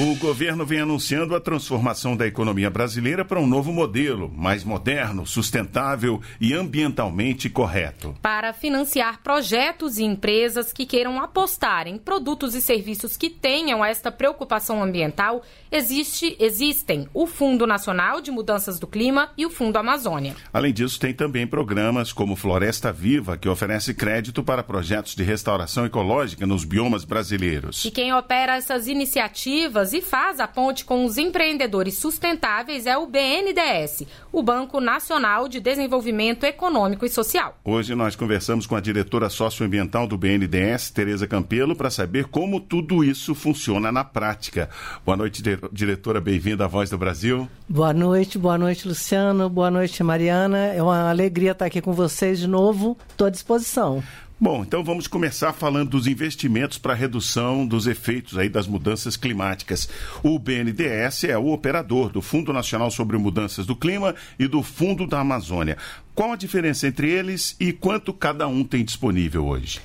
O governo vem anunciando a transformação da economia brasileira para um novo modelo, mais moderno, sustentável e ambientalmente correto. Para financiar projetos e empresas que queiram apostar em produtos e serviços que tenham esta preocupação ambiental, existe, existem o Fundo Nacional de Mudanças do Clima e o Fundo Amazônia. Além disso, tem também programas como Floresta Viva, que oferece crédito para projetos de restauração ecológica nos biomas brasileiros. E quem opera essas iniciativas e faz a ponte com os empreendedores sustentáveis é o BNDES, o Banco Nacional de Desenvolvimento Econômico e Social. Hoje nós conversamos com a diretora socioambiental do BNDES, Tereza Campelo, para saber como tudo isso funciona na prática. Boa noite, diretora, bem-vinda à Voz do Brasil. Boa noite, boa noite, Luciano, boa noite, Mariana. É uma alegria estar aqui com vocês de novo. Estou à disposição. Bom, então vamos começar falando dos investimentos para redução dos efeitos aí das mudanças climáticas. O BNDES é o operador do Fundo Nacional sobre Mudanças do Clima e do Fundo da Amazônia. Qual a diferença entre eles e quanto cada um tem disponível hoje?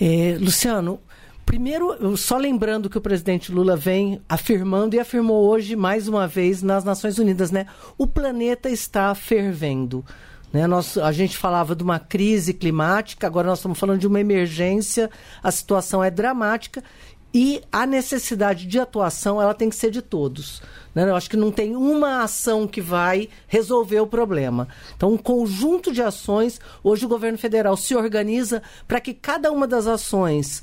É, Luciano, primeiro, só lembrando que o presidente Lula vem afirmando e afirmou hoje mais uma vez nas Nações Unidas, né? O planeta está fervendo. Né? Nós, a gente falava de uma crise climática, agora nós estamos falando de uma emergência, a situação é dramática e a necessidade de atuação ela tem que ser de todos. Né? Eu acho que não tem uma ação que vai resolver o problema. Então, um conjunto de ações, hoje o governo federal se organiza para que cada uma das ações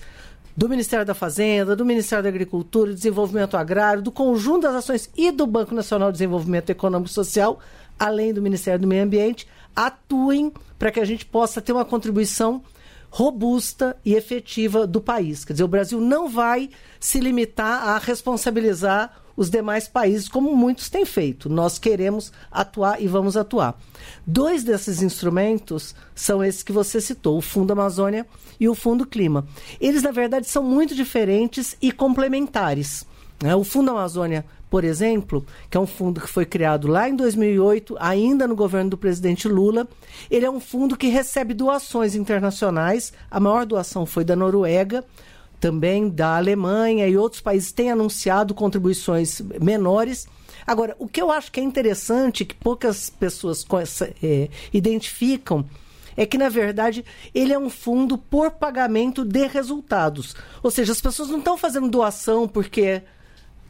do Ministério da Fazenda, do Ministério da Agricultura e Desenvolvimento Agrário, do conjunto das ações e do Banco Nacional de Desenvolvimento Econômico e Social, além do Ministério do Meio Ambiente, atuem para que a gente possa ter uma contribuição robusta e efetiva do país. Quer dizer, o Brasil não vai se limitar a responsabilizar os demais países, como muitos têm feito. Nós queremos atuar e vamos atuar. Dois desses instrumentos são esses que você citou, o Fundo Amazônia e o Fundo Clima. Eles, na verdade, são muito diferentes e complementares. Né? O Fundo Amazônia por exemplo, que é um fundo que foi criado lá em 2008, ainda no governo do presidente Lula. Ele é um fundo que recebe doações internacionais. A maior doação foi da Noruega, também da Alemanha e outros países têm anunciado contribuições menores. Agora, o que eu acho que é interessante, que poucas pessoas é, identificam, é que, na verdade, ele é um fundo por pagamento de resultados. Ou seja, as pessoas não estão fazendo doação porque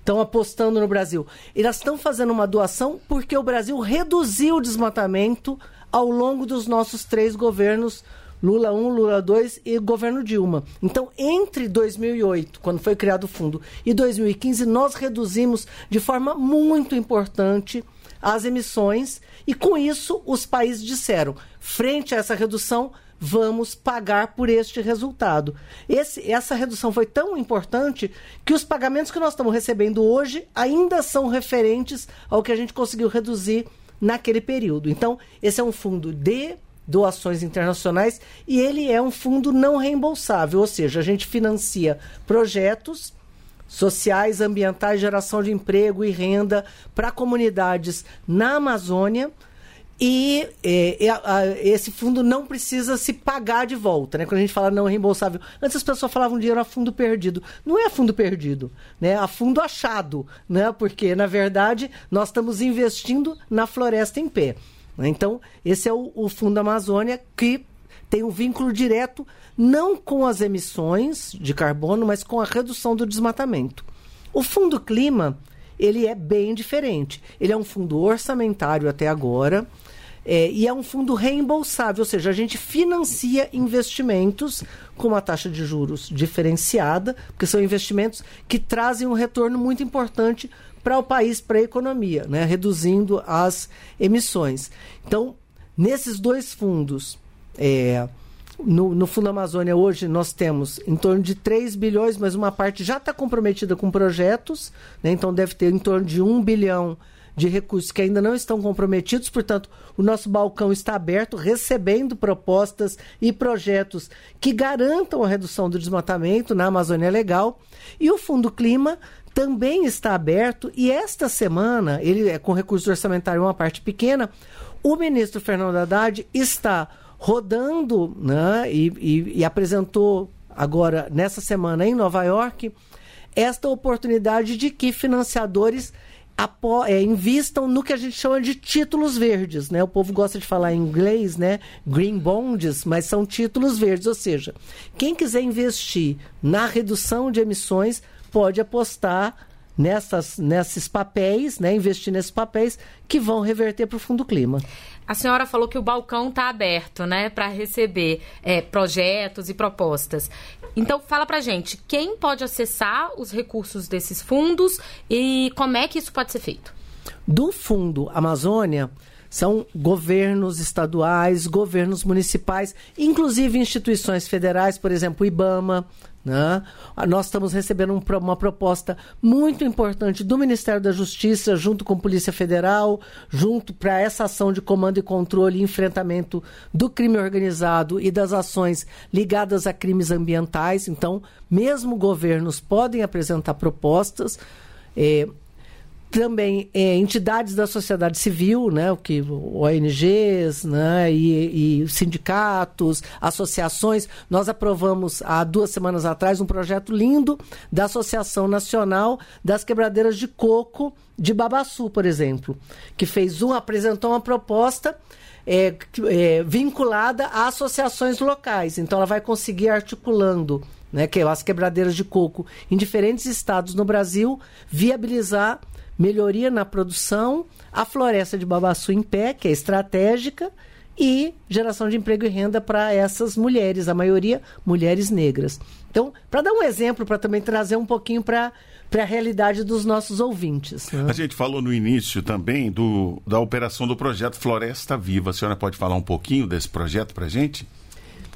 estão apostando no Brasil. Elas estão fazendo uma doação porque o Brasil reduziu o desmatamento ao longo dos nossos três governos. Lula 1, Lula 2 e governo Dilma. Então, entre 2008, quando foi criado o fundo, e 2015, nós reduzimos de forma muito importante as emissões e com isso os países disseram, frente a essa redução, vamos pagar por este resultado. Esse, essa redução foi tão importante que os pagamentos que nós estamos recebendo hoje ainda são referentes ao que a gente conseguiu reduzir naquele período. Então, esse é um fundo de doações internacionais e ele é um fundo não reembolsável, ou seja, a gente financia projetos sociais, ambientais, geração de emprego e renda para comunidades na Amazônia e é, a, esse fundo não precisa se pagar de volta, né? Quando a gente fala não reembolsável. Antes as pessoas falavam dinheiro a fundo perdido. Não é fundo perdido, né? A fundo achado, né? Porque, na verdade, nós estamos investindo na floresta em pé. Né? Então, esse é o, o Fundo Amazônia que tem um vínculo direto não com as emissões de carbono, mas com a redução do desmatamento. O Fundo Clima, ele é bem diferente. Ele é um fundo orçamentário até agora, é, e é um fundo reembolsável, ou seja, a gente financia investimentos com uma taxa de juros diferenciada, porque são investimentos que trazem um retorno muito importante para o país, para a economia, né? reduzindo as emissões. Então, nesses dois fundos, é, no, no, Fundo Amazônia hoje nós temos em torno de 3 bilhões, mas uma parte já está comprometida com projetos, né? então deve ter em torno de 1 bilhão de recursos que ainda não estão comprometidos, portanto, o nosso balcão está aberto, recebendo propostas e projetos que garantam a redução do desmatamento na Amazônia Legal. E o Fundo Clima também está aberto e esta semana, ele é com recurso orçamentário uma parte pequena, o ministro Fernando Haddad está rodando né, e, e, e apresentou agora nessa semana em Nova York esta oportunidade de que financiadores é, invistam no que a gente chama de títulos verdes, né? O povo gosta de falar em inglês, né? Green bonds, mas são títulos verdes, ou seja, quem quiser investir na redução de emissões pode apostar nessas, nesses papéis, né? Investir nesses papéis que vão reverter para o Fundo Clima. A senhora falou que o balcão está aberto, né, para receber é, projetos e propostas. Então, fala para gente, quem pode acessar os recursos desses fundos e como é que isso pode ser feito? Do Fundo Amazônia, são governos estaduais, governos municipais, inclusive instituições federais, por exemplo, o IBAMA, né? Nós estamos recebendo um, uma proposta muito importante do Ministério da Justiça, junto com a Polícia Federal, junto para essa ação de comando e controle e enfrentamento do crime organizado e das ações ligadas a crimes ambientais. Então, mesmo governos podem apresentar propostas. Eh, também é, entidades da sociedade civil, né, o que ONGs, né, e, e, sindicatos, associações. Nós aprovamos há duas semanas atrás um projeto lindo da Associação Nacional das Quebradeiras de Coco de Babaçu, por exemplo, que fez um apresentou uma proposta é, é, vinculada a associações locais. Então, ela vai conseguir articulando né, que é as quebradeiras de coco em diferentes estados no Brasil, viabilizar melhoria na produção, a floresta de babaçu em pé, que é estratégica, e geração de emprego e renda para essas mulheres, a maioria mulheres negras. Então, para dar um exemplo, para também trazer um pouquinho para para a realidade dos nossos ouvintes. Né? A gente falou no início também do, da operação do projeto Floresta Viva. A senhora pode falar um pouquinho desse projeto para a gente?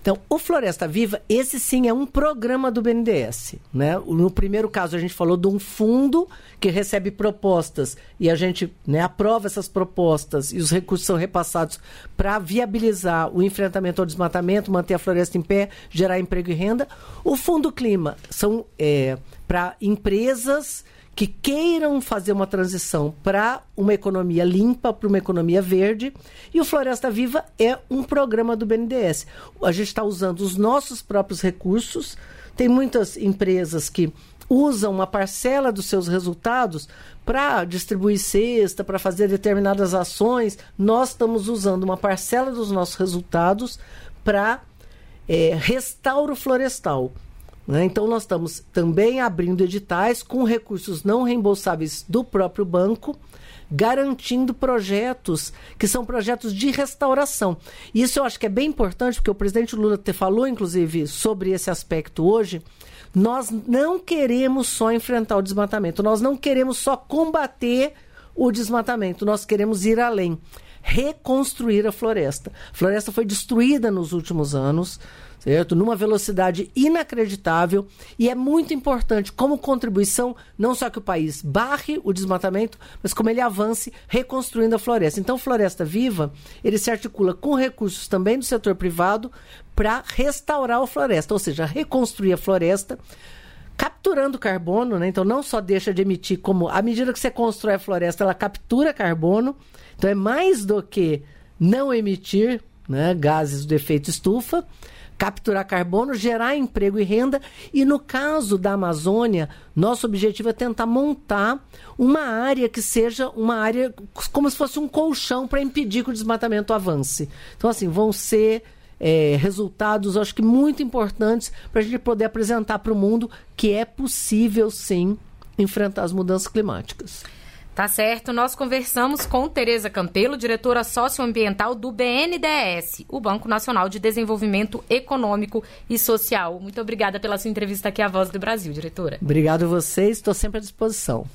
Então, o Floresta Viva, esse sim é um programa do BNDES. Né? No primeiro caso, a gente falou de um fundo que recebe propostas e a gente né, aprova essas propostas e os recursos são repassados para viabilizar o enfrentamento ao desmatamento, manter a floresta em pé, gerar emprego e renda. O Fundo Clima são é, para empresas que queiram fazer uma transição para uma economia limpa, para uma economia verde. E o Floresta Viva é um programa do BNDES. A gente está usando os nossos próprios recursos. Tem muitas empresas que usam uma parcela dos seus resultados para distribuir cesta, para fazer determinadas ações. Nós estamos usando uma parcela dos nossos resultados para é, restauro florestal. Né? Então, nós estamos também abrindo editais com recursos não reembolsáveis do próprio banco, garantindo projetos que são projetos de restauração. E isso eu acho que é bem importante, porque o presidente Lula te falou, inclusive, sobre esse aspecto hoje. Nós não queremos só enfrentar o desmatamento, nós não queremos só combater o desmatamento, nós queremos ir além reconstruir a floresta. A floresta foi destruída nos últimos anos certo? Numa velocidade inacreditável e é muito importante como contribuição, não só que o país barre o desmatamento, mas como ele avance reconstruindo a floresta. Então, Floresta Viva, ele se articula com recursos também do setor privado para restaurar a floresta, ou seja, reconstruir a floresta capturando carbono, né? Então não só deixa de emitir como à medida que você constrói a floresta, ela captura carbono. Então é mais do que não emitir, né, gases do efeito estufa, capturar carbono, gerar emprego e renda. E no caso da Amazônia, nosso objetivo é tentar montar uma área que seja uma área como se fosse um colchão para impedir que o desmatamento avance. Então, assim, vão ser é, resultados, acho que muito importantes para a gente poder apresentar para o mundo que é possível, sim, enfrentar as mudanças climáticas. Tá certo. Nós conversamos com Tereza Campelo, diretora socioambiental do BNDES, o Banco Nacional de Desenvolvimento Econômico e Social. Muito obrigada pela sua entrevista aqui à Voz do Brasil, diretora. Obrigado a vocês, estou sempre à disposição.